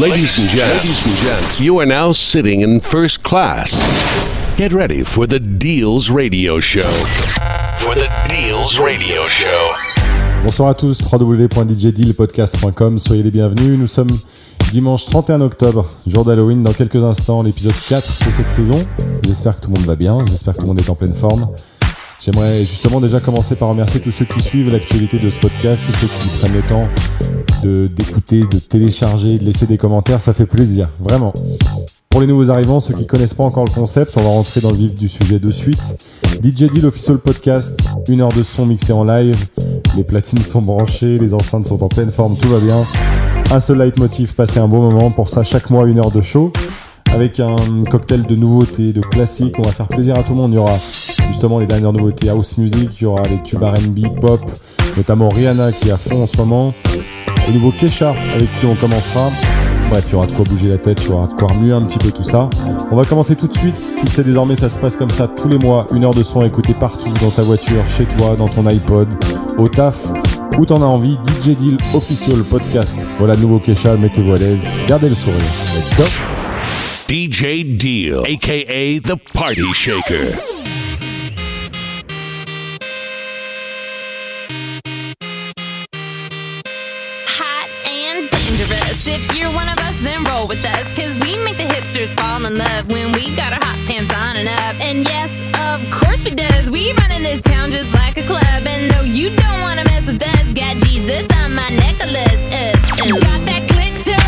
Ladies and gents, ladies and gents, you are now sitting in first class. Get ready for the Deals Radio Show. For the Deals Radio Show. Bonsoir à tous, www.djdealpodcast.com, soyez les bienvenus. Nous sommes dimanche 31 octobre, jour d'Halloween, dans quelques instants, l'épisode 4 de cette saison. J'espère que tout le monde va bien, j'espère que tout le monde est en pleine forme. J'aimerais justement déjà commencer par remercier tous ceux qui suivent l'actualité de ce podcast, tous ceux qui prennent le temps d'écouter, de, télécharger, de laisser des commentaires, ça fait plaisir, vraiment. Pour les nouveaux arrivants, ceux qui connaissent pas encore le concept, on va rentrer dans le vif du sujet de suite. DJ Deal Official Podcast, une heure de son mixé en live, les platines sont branchées, les enceintes sont en pleine forme, tout va bien. Un seul leitmotiv, passer un bon moment. Pour ça, chaque mois, une heure de show avec un cocktail de nouveautés, de classiques. On va faire plaisir à tout le monde. Il y aura justement les dernières nouveautés house music, il y aura les tubes RB, pop, notamment Rihanna qui est à fond en ce moment. Le nouveau Kesha avec qui on commencera. Bref, il y aura de quoi bouger la tête, il y aura de quoi remuer un petit peu tout ça. On va commencer tout de suite. Tu sais, désormais, ça se passe comme ça tous les mois. Une heure de son écouté partout, dans ta voiture, chez toi, dans ton iPod, au taf, où t'en as envie. DJ Deal Official Podcast. Voilà, nouveau Kesha, mettez-vous à l'aise. Gardez le sourire. Let's go! DJ Deal, aka the Party Shaker. Hot and dangerous. If you're one of us, then roll with us. Cause we make the hipsters fall in love when we got our hot pants on and up. And yes, of course we does. We run in this town just like a club. And no, you don't wanna mess with us. Got Jesus on my necklace. Uh, got that glitter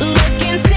Looking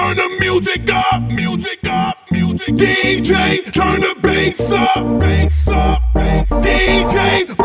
turn the music up, music up, music. DJ, turn the bass up, bass up, bass. DJ,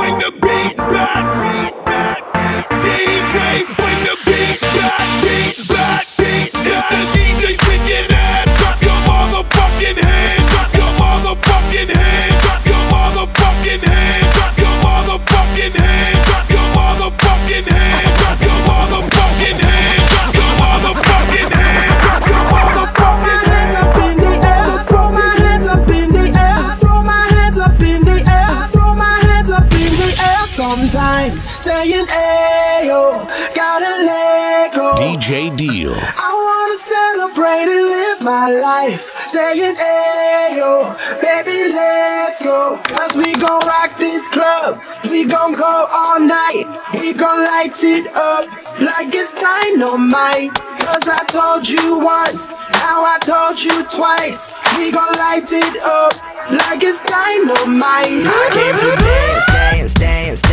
it up like it's dynamite. Cause I told you once, now I told you twice. We gon' light it up like it's dynamite. I came to dance, dance, dance.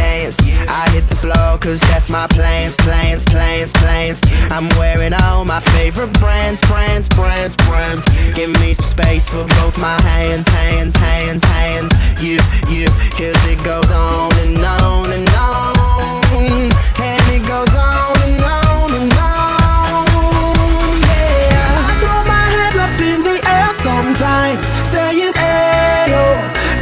I hit the floor cause that's my plans, plans, plans, plans. I'm wearing all my favorite brands, brands, brands, brands. Give me some space for both my hands, hands, hands, hands. You, you, cause it goes on and on and on. And it goes on and on and on. Yeah. I throw my hands up in the air sometimes, saying ayo, gotta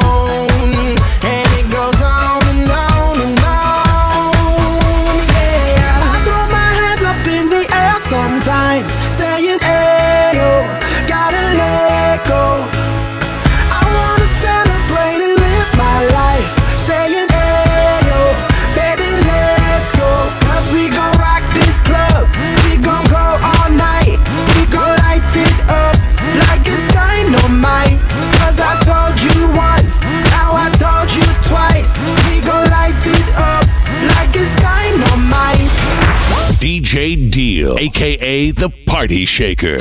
Aka the Party Shaker.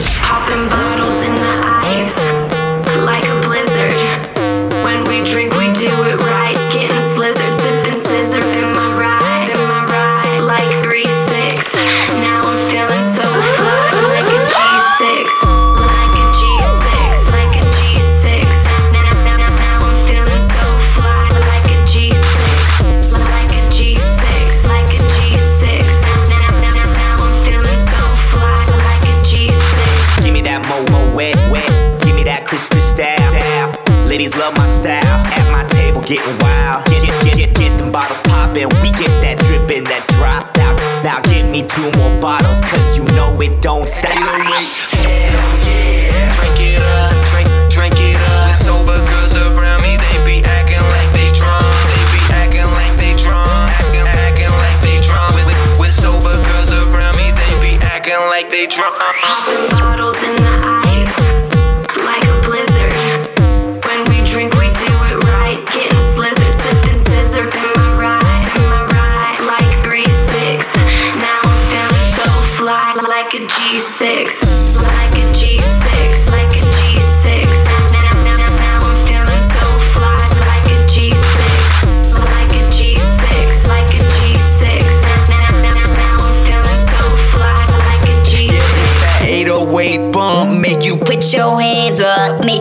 Getting wild. Get, get, get, get, get them bottles poppin'. We get that drippin', that drop out. Now give me two more bottles, cause you know it don't stop. Hell yeah.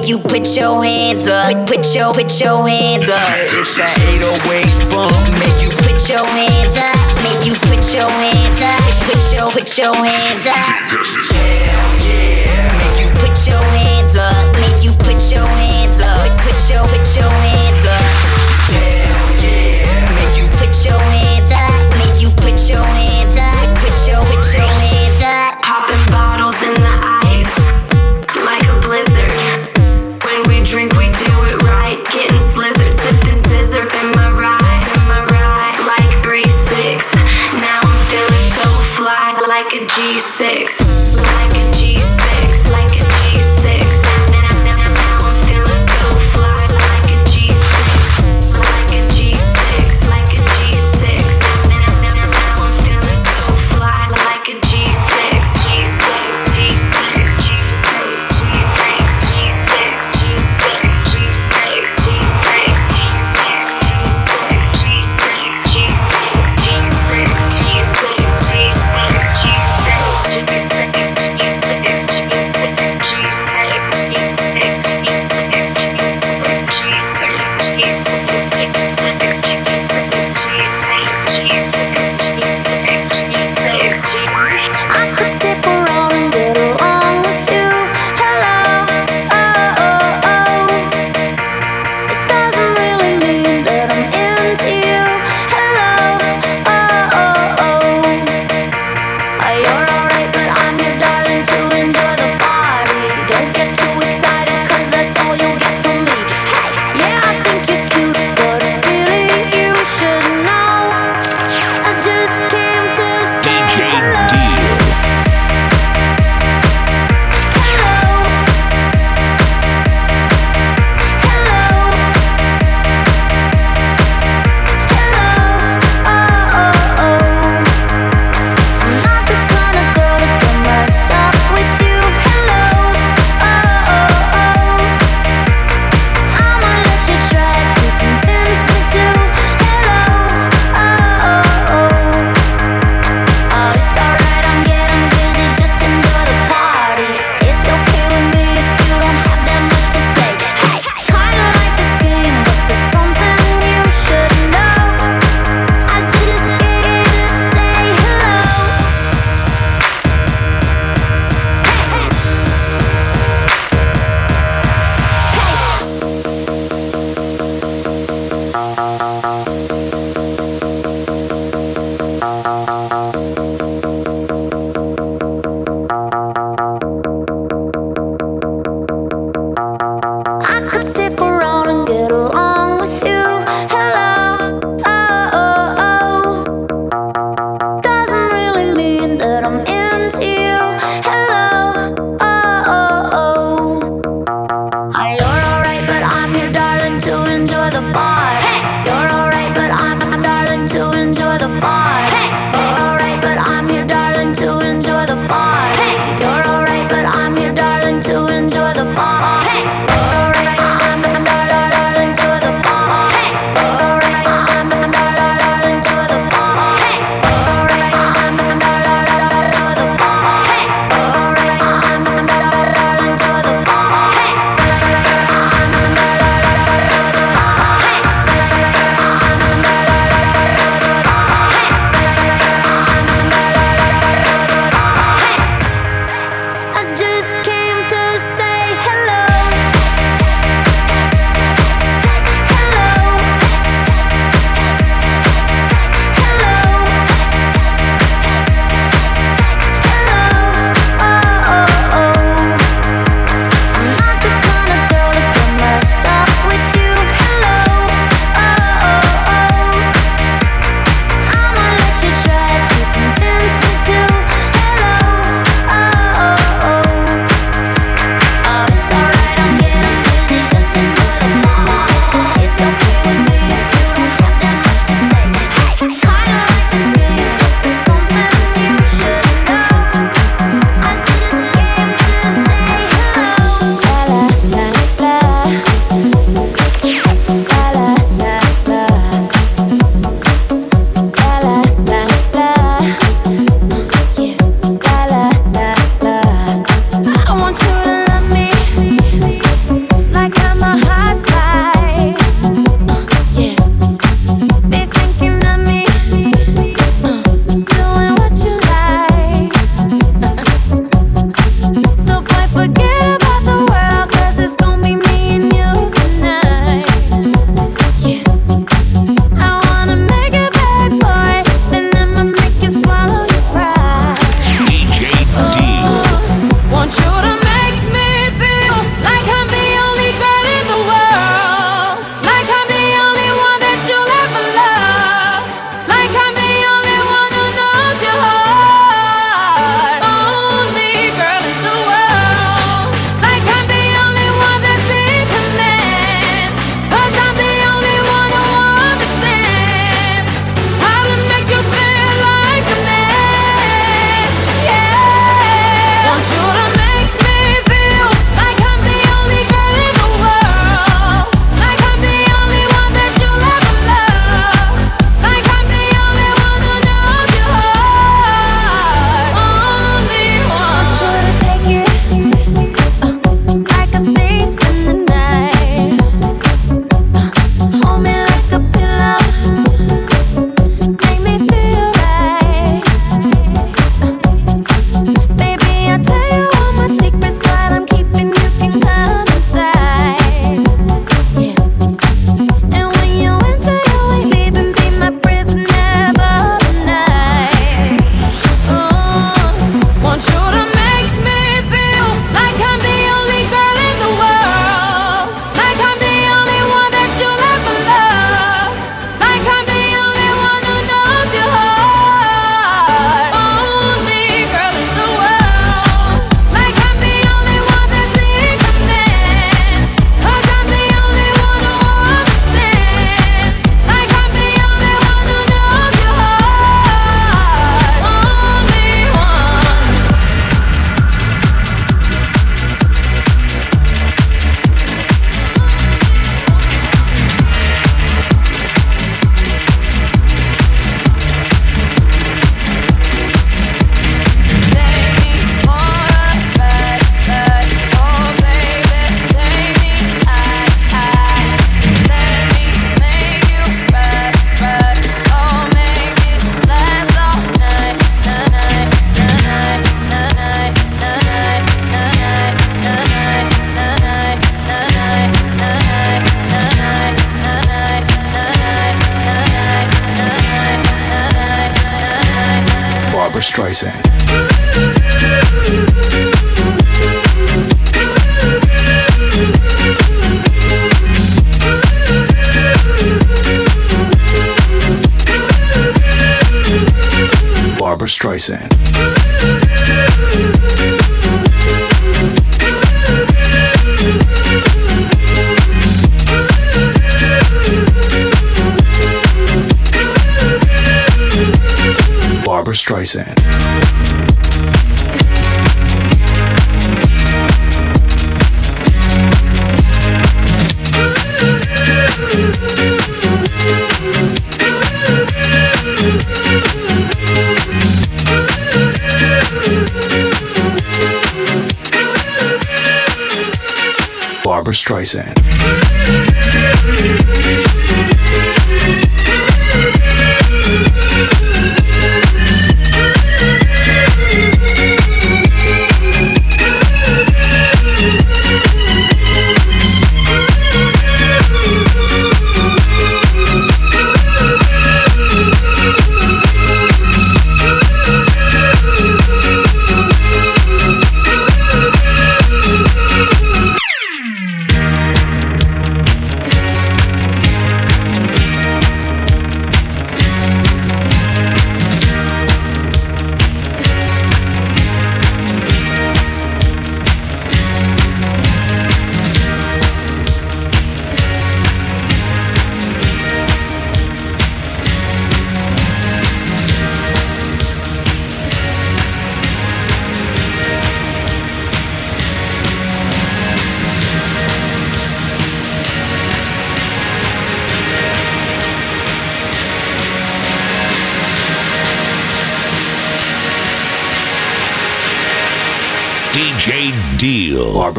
You put your hands up. Put, put your put your hands up. It's that 808 bump make you Put your hands up, make you put your hands up. Put your put your hands up. Make you put your hands up, make you put your hands up. Put, your put your hands up. Make you put your hands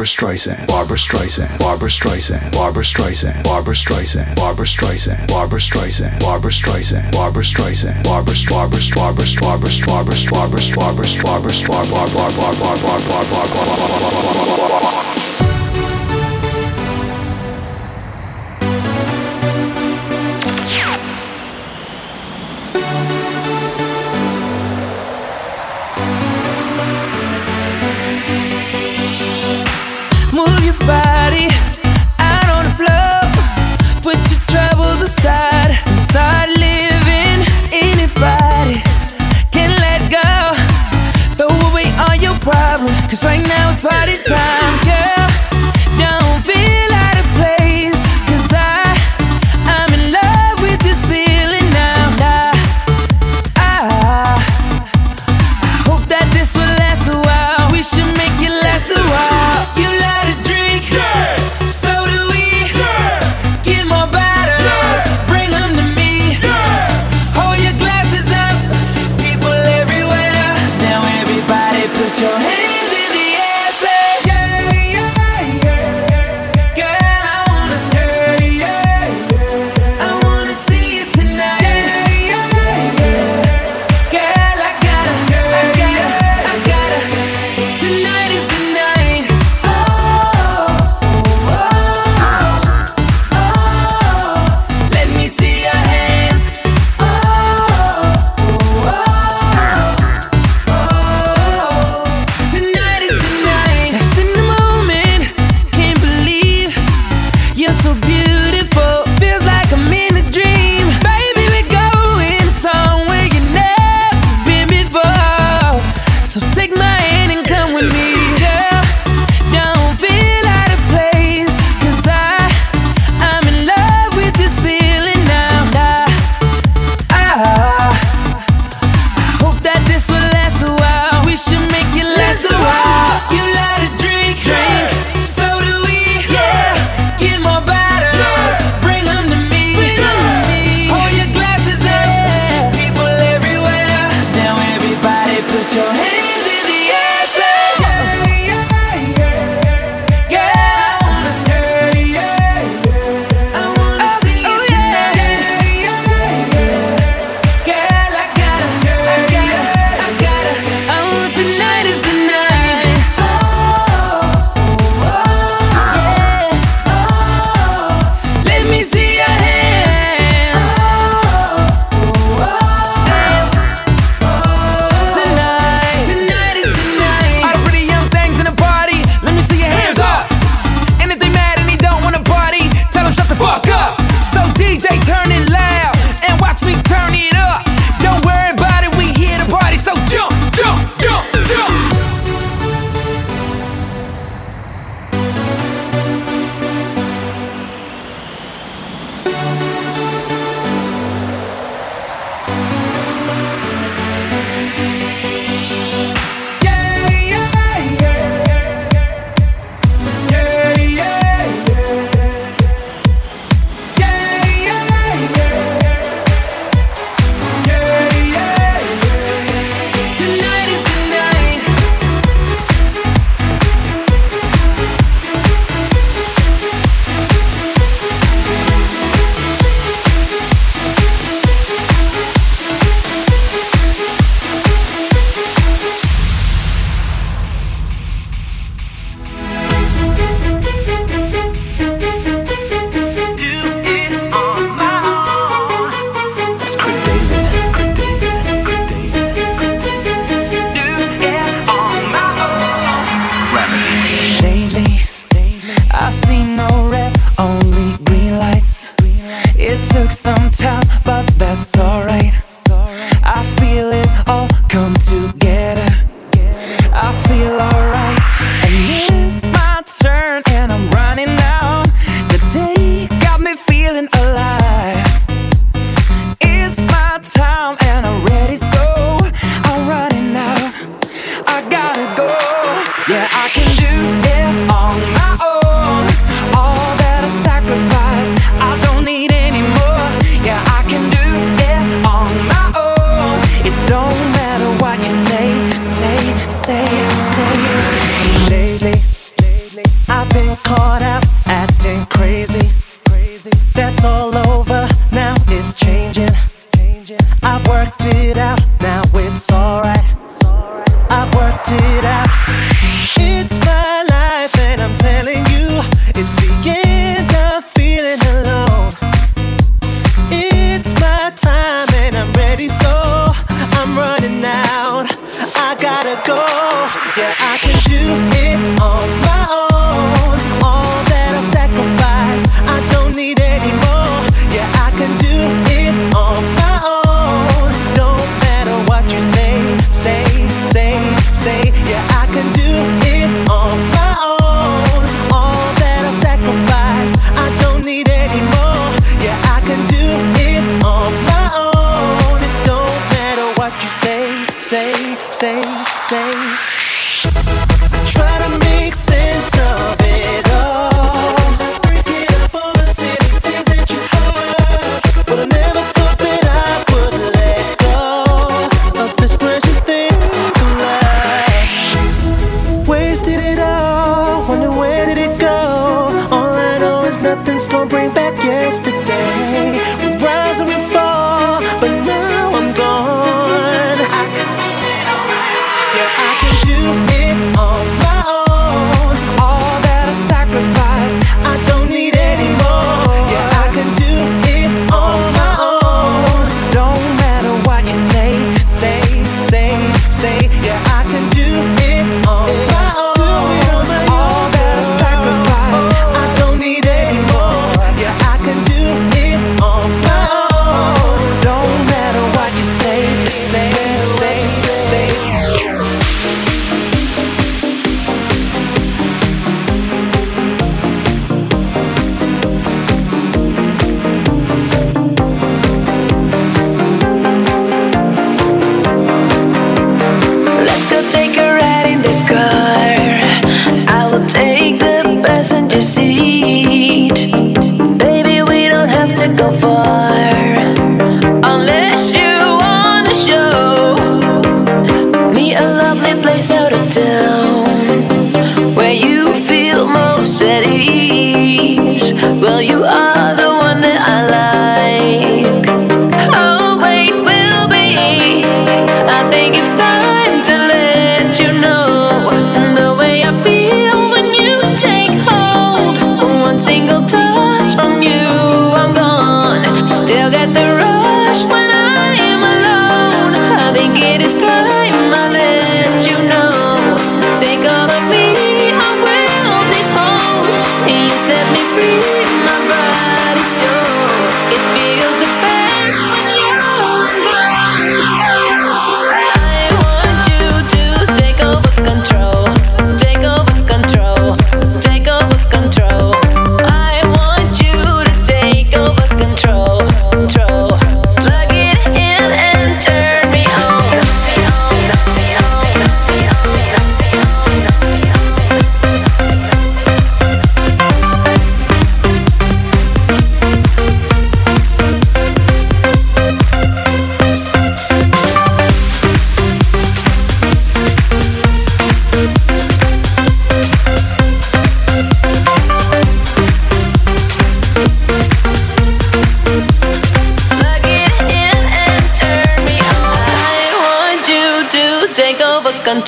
Barbra Streisand. Barbra Streisand. Barbra Streisand. Barbra Streisand. Barbra Streisand. Barbra Streisand. Barbra Streisand. Barbra Streisand. Barbra Streisand. Barbara Barbara Barbara Barbara Barbara Barbara Barbara Barbara Barbara Barbara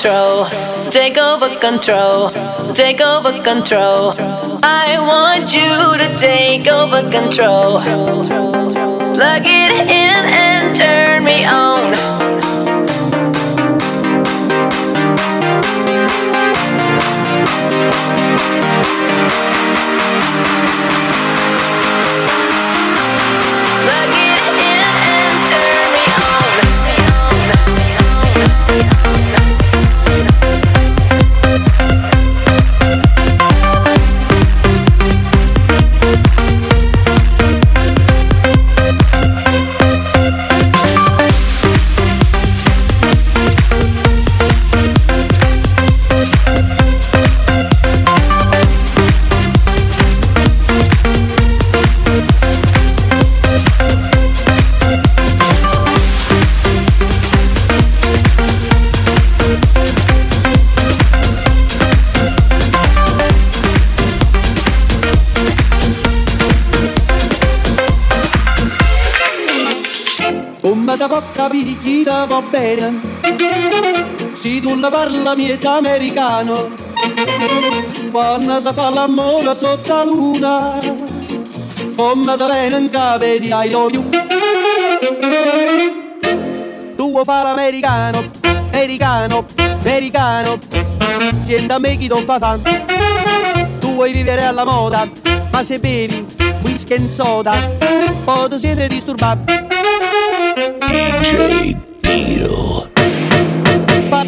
control, take over control, take over control. I want you to take over control. Plug it in and turn me on. Va bene. Se tu la parla miezza americano, quando si fa l'amore sotto la luna, come ti viene in capo di I love you. Tu vuoi fare l'americano, americano, americano, senta me chi non fa fan. Tu vuoi vivere alla moda, ma se bevi whisky e soda, poi ti siete disturbato. DJ.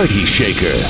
Party Shaker.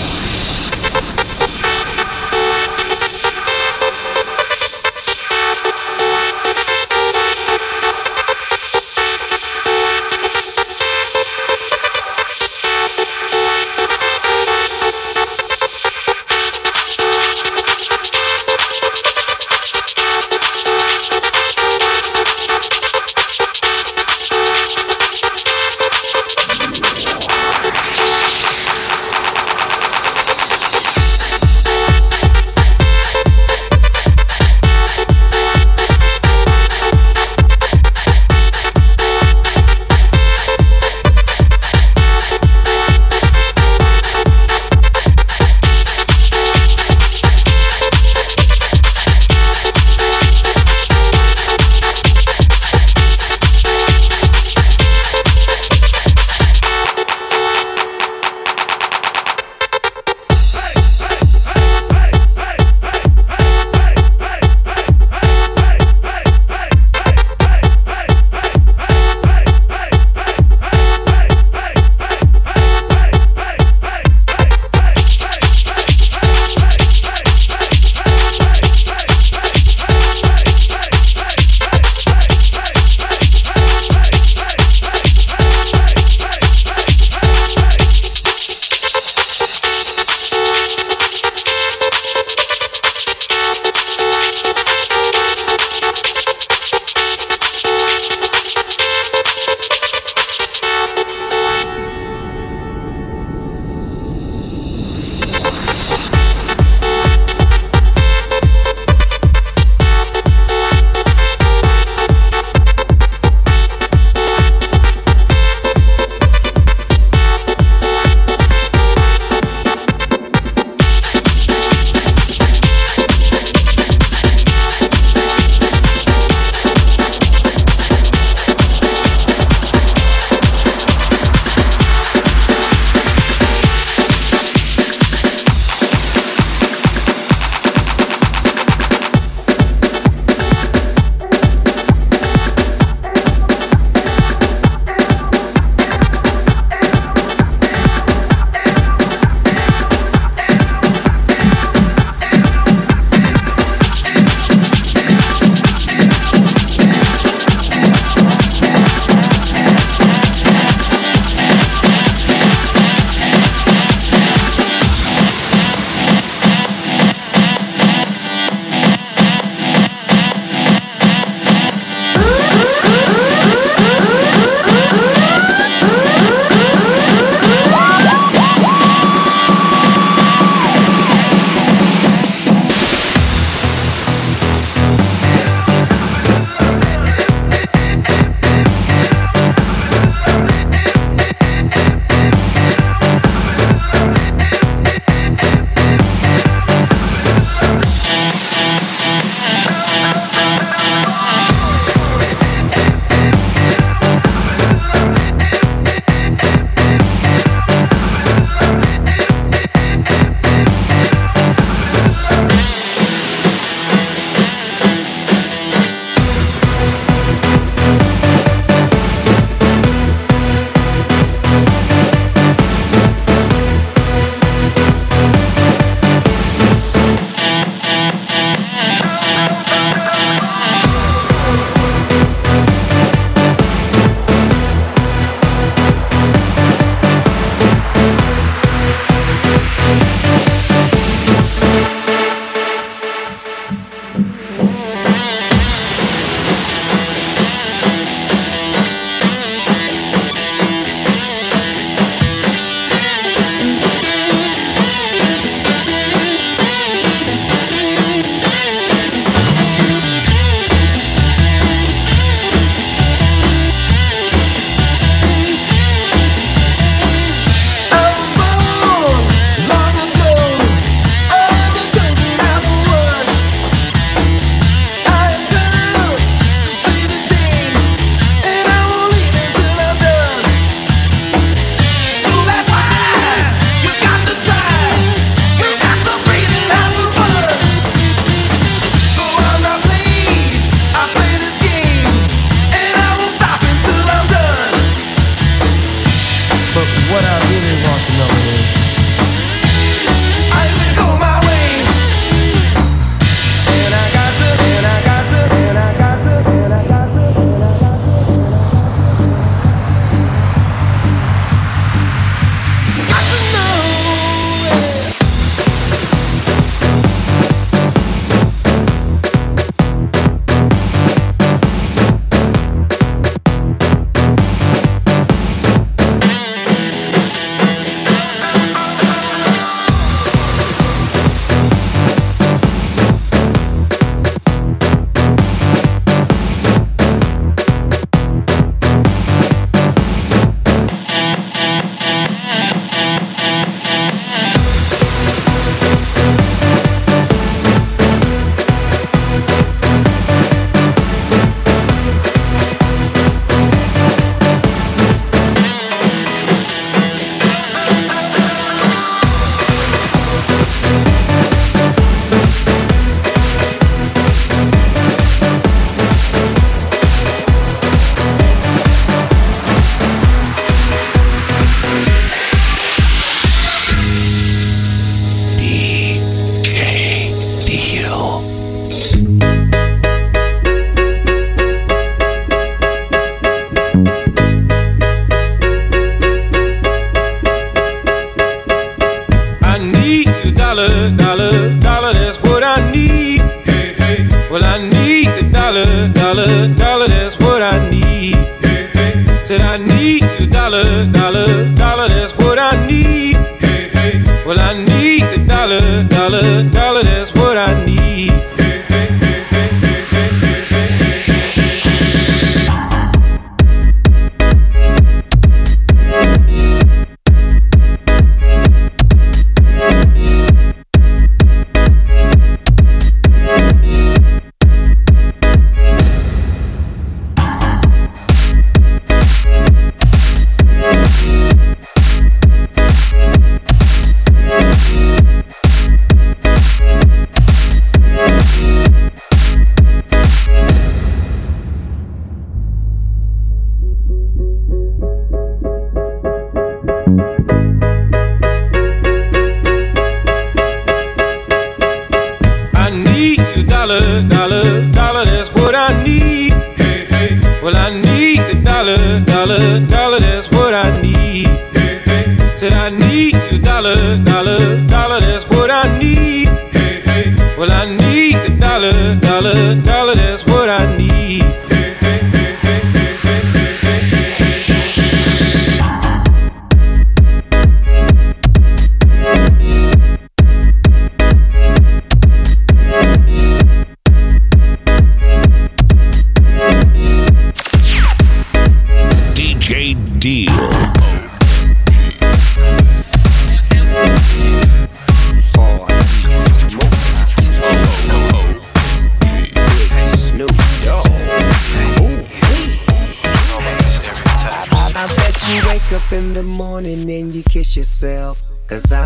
Yourself.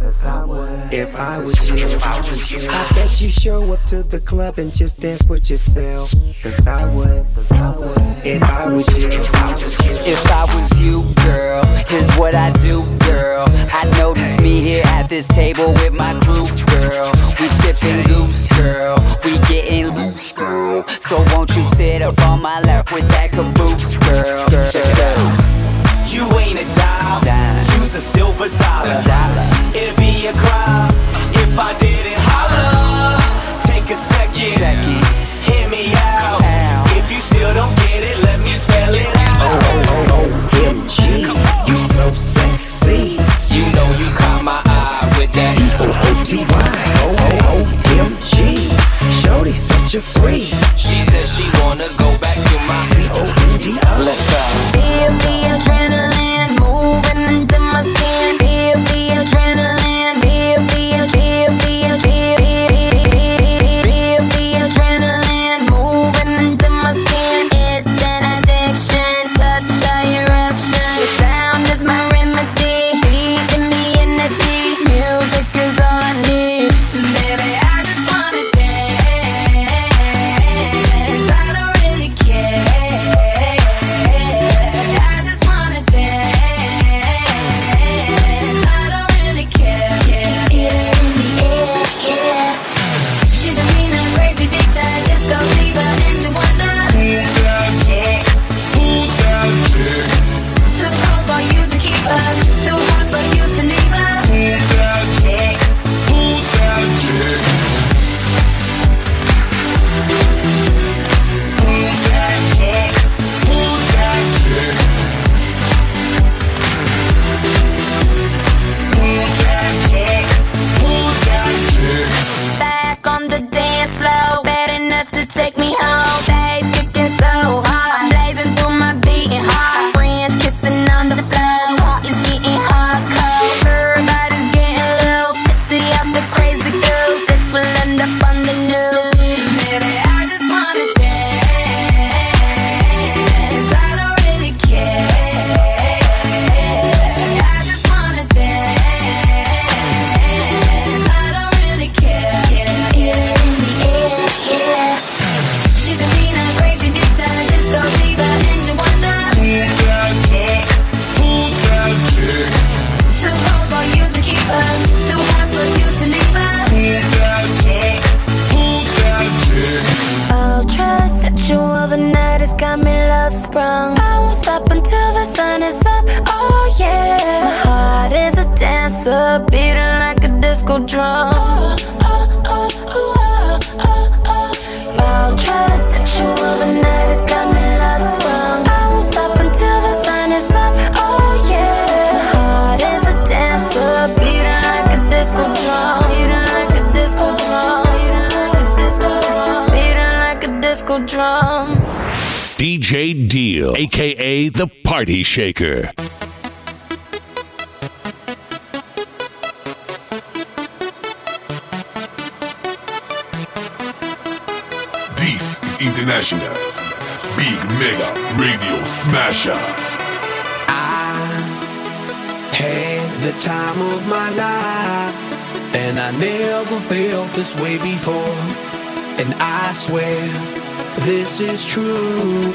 Cause I would, if I was you. I bet you show up to the club and just dance with yourself. Cause I would, if I was you. If I was you, girl, here's what I do, girl. I notice me here at this table with my crew, girl. We sipping goose, girl. We getting loose, girl. So won't you sit up on my lap with that caboose, girl? girl. You ain't a dime, you's a silver dollar. It'd be a crime if I didn't holler. Take a second, hear me out. If you still don't get it, let me spell it out. Oh, oh, oh, OMG, you so sexy. You know you caught my eye with that. O-O-T-Y, oh, oh, OMG. Shorty such a freak. She said she wanna go back to my C-O-N-D-O. Let's go. Feel the adrenaline the Shaker. This is International Big Mega Radio Smasher. I had the time of my life, and I never felt this way before. And I swear this is true,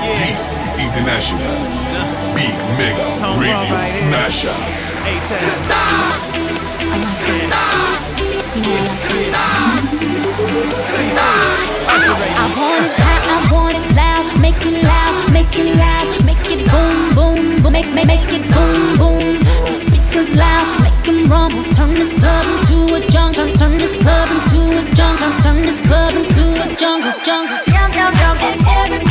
This is International Big Mega Radio Smasher. I want it hot, I want it loud, make it loud, make it loud, make it boom, boom, boom, make, make, make it boom, boom. The speakers loud, make them rumble, turn this club into a jungle, turn this club into a jungle, turn this club into a jungle, jungle. And everybody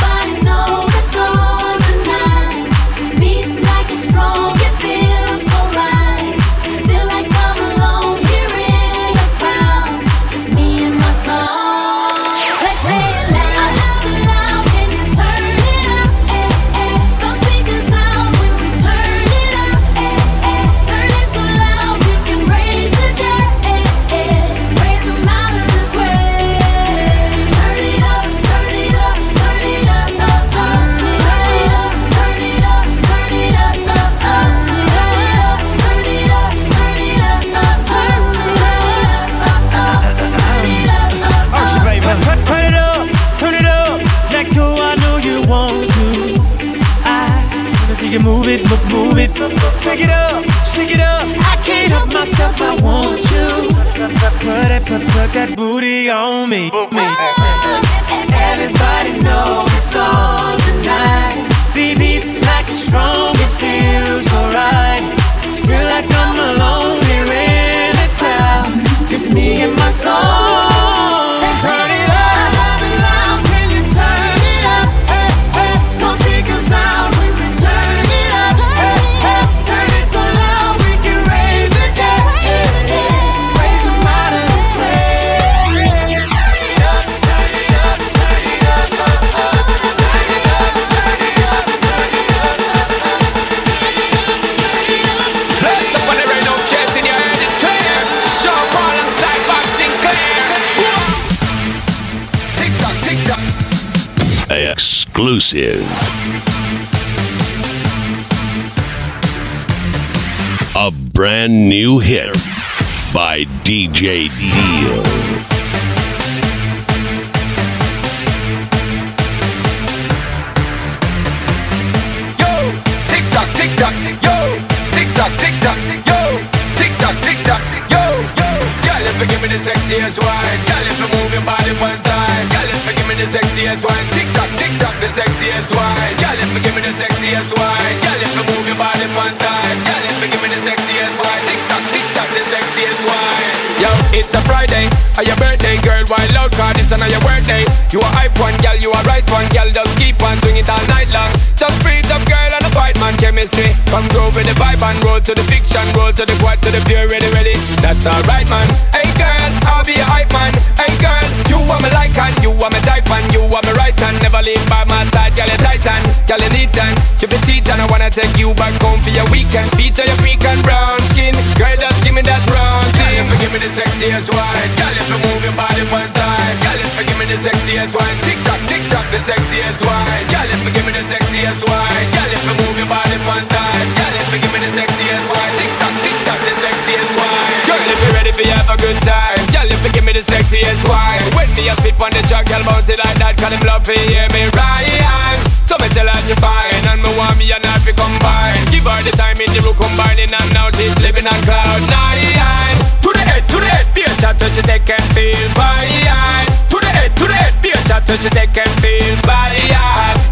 Put it, put, put that booty on me. me. Everybody knows it's on tonight. Baby, it's like it's strong, it feels alright. Feel like I'm alone here in this crowd. Just me and my song. exclusive a brand new hit by DJ Deal. Give me the sexiest wine, girl, if you move your body one side, girl, if you give me the sexiest wine, tick tock, tick tock, the sexiest wine, girl, if you give me the sexiest wine, girl, if you move your body one side, girl, if you give me the sexiest wine, tick tock, tick tock, the sexiest wine. Yo, it's a Friday, or your birthday, girl. Wild out, cause it's your birthday. You a hype one, girl. You a right one, girl. Just keep on swing it all night long. Just breathe up, girl, and a fight man chemistry. Come groove with the vibe and roll to the fiction, roll to the quad, to the pure, ready, ready. That's alright, man. Hey, girl, I'll be a hype man. Hey, girl, you want me like and you want me type and you want me right hand. Never leave by my side, girl, you titan, girl, you neat and keep it teeth and I wanna take you back home for your weekend. Feature your freak and brown skin, girl, just give me that round thing. Girl, give me the sexiest wine, girl, if you move your body one side, girl, if you give me the sexiest wine, tick tock, tick tock, the sexiest wine, girl, if you give me the sexiest wine, girl, if you move your body one side, girl, if you give me the sexiest wine, you ready for have a good time, girl, if you give me the sexiest wine, when me a spit on the track, girl, bounce it like that, cause them love to hear me right. So me tell her you fine, and me want me and her to combine. Give her the time in the room combining, and now she's living on cloud nine. To the head, to the head, be a shot till she take and feel fine. To the head, to the head, be a shot till she take and feel fine.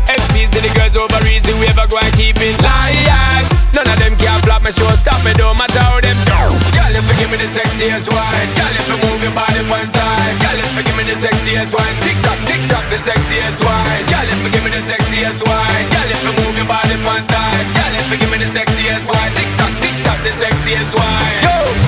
SPs to the girls over easy, we ever go and keep it light. None of them can flop my show, stop me, don't matter how them do. Girl, if you give me the sexiest wine, girl, if you move your body one side, girl, if you give me the sexiest wine, tick tock, tick tock, the sexiest wine, girl, if you give me the sexiest wine, girl, if you move your body one side, girl, if you give me the sexiest wine, tick tock, tick tock, the sexiest wine. Yo,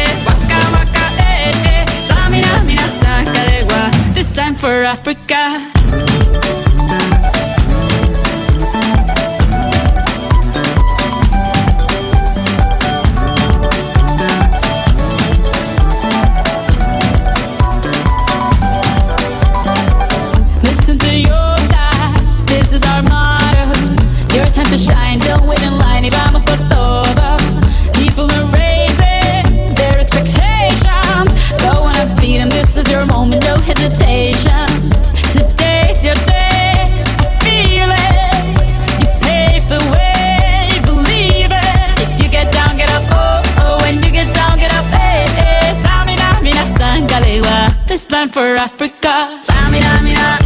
time for Africa. For Africa.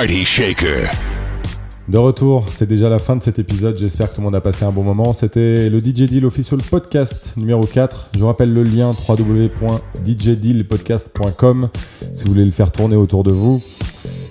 Party Shaker. De retour, c'est déjà la fin de cet épisode. J'espère que tout le monde a passé un bon moment. C'était le DJ Deal Official Podcast numéro 4. Je vous rappelle le lien www.djdealpodcast.com si vous voulez le faire tourner autour de vous.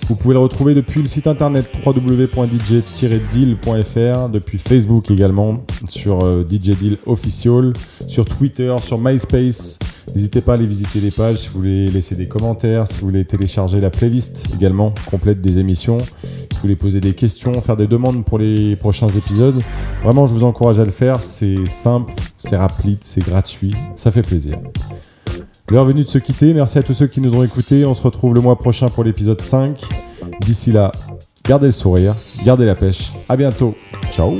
Vous pouvez le retrouver depuis le site internet www.dj-deal.fr, depuis Facebook également, sur euh, DJ Deal Official, sur Twitter, sur MySpace. N'hésitez pas à aller visiter les pages si vous voulez laisser des commentaires, si vous voulez télécharger la playlist également complète des émissions, si vous voulez poser des questions, faire des demandes pour les prochains épisodes. Vraiment, je vous encourage à le faire. C'est simple, c'est rapide, c'est gratuit, ça fait plaisir. L'heure venue de se quitter. Merci à tous ceux qui nous ont écoutés. On se retrouve le mois prochain pour l'épisode 5. D'ici là, gardez le sourire, gardez la pêche. À bientôt. Ciao.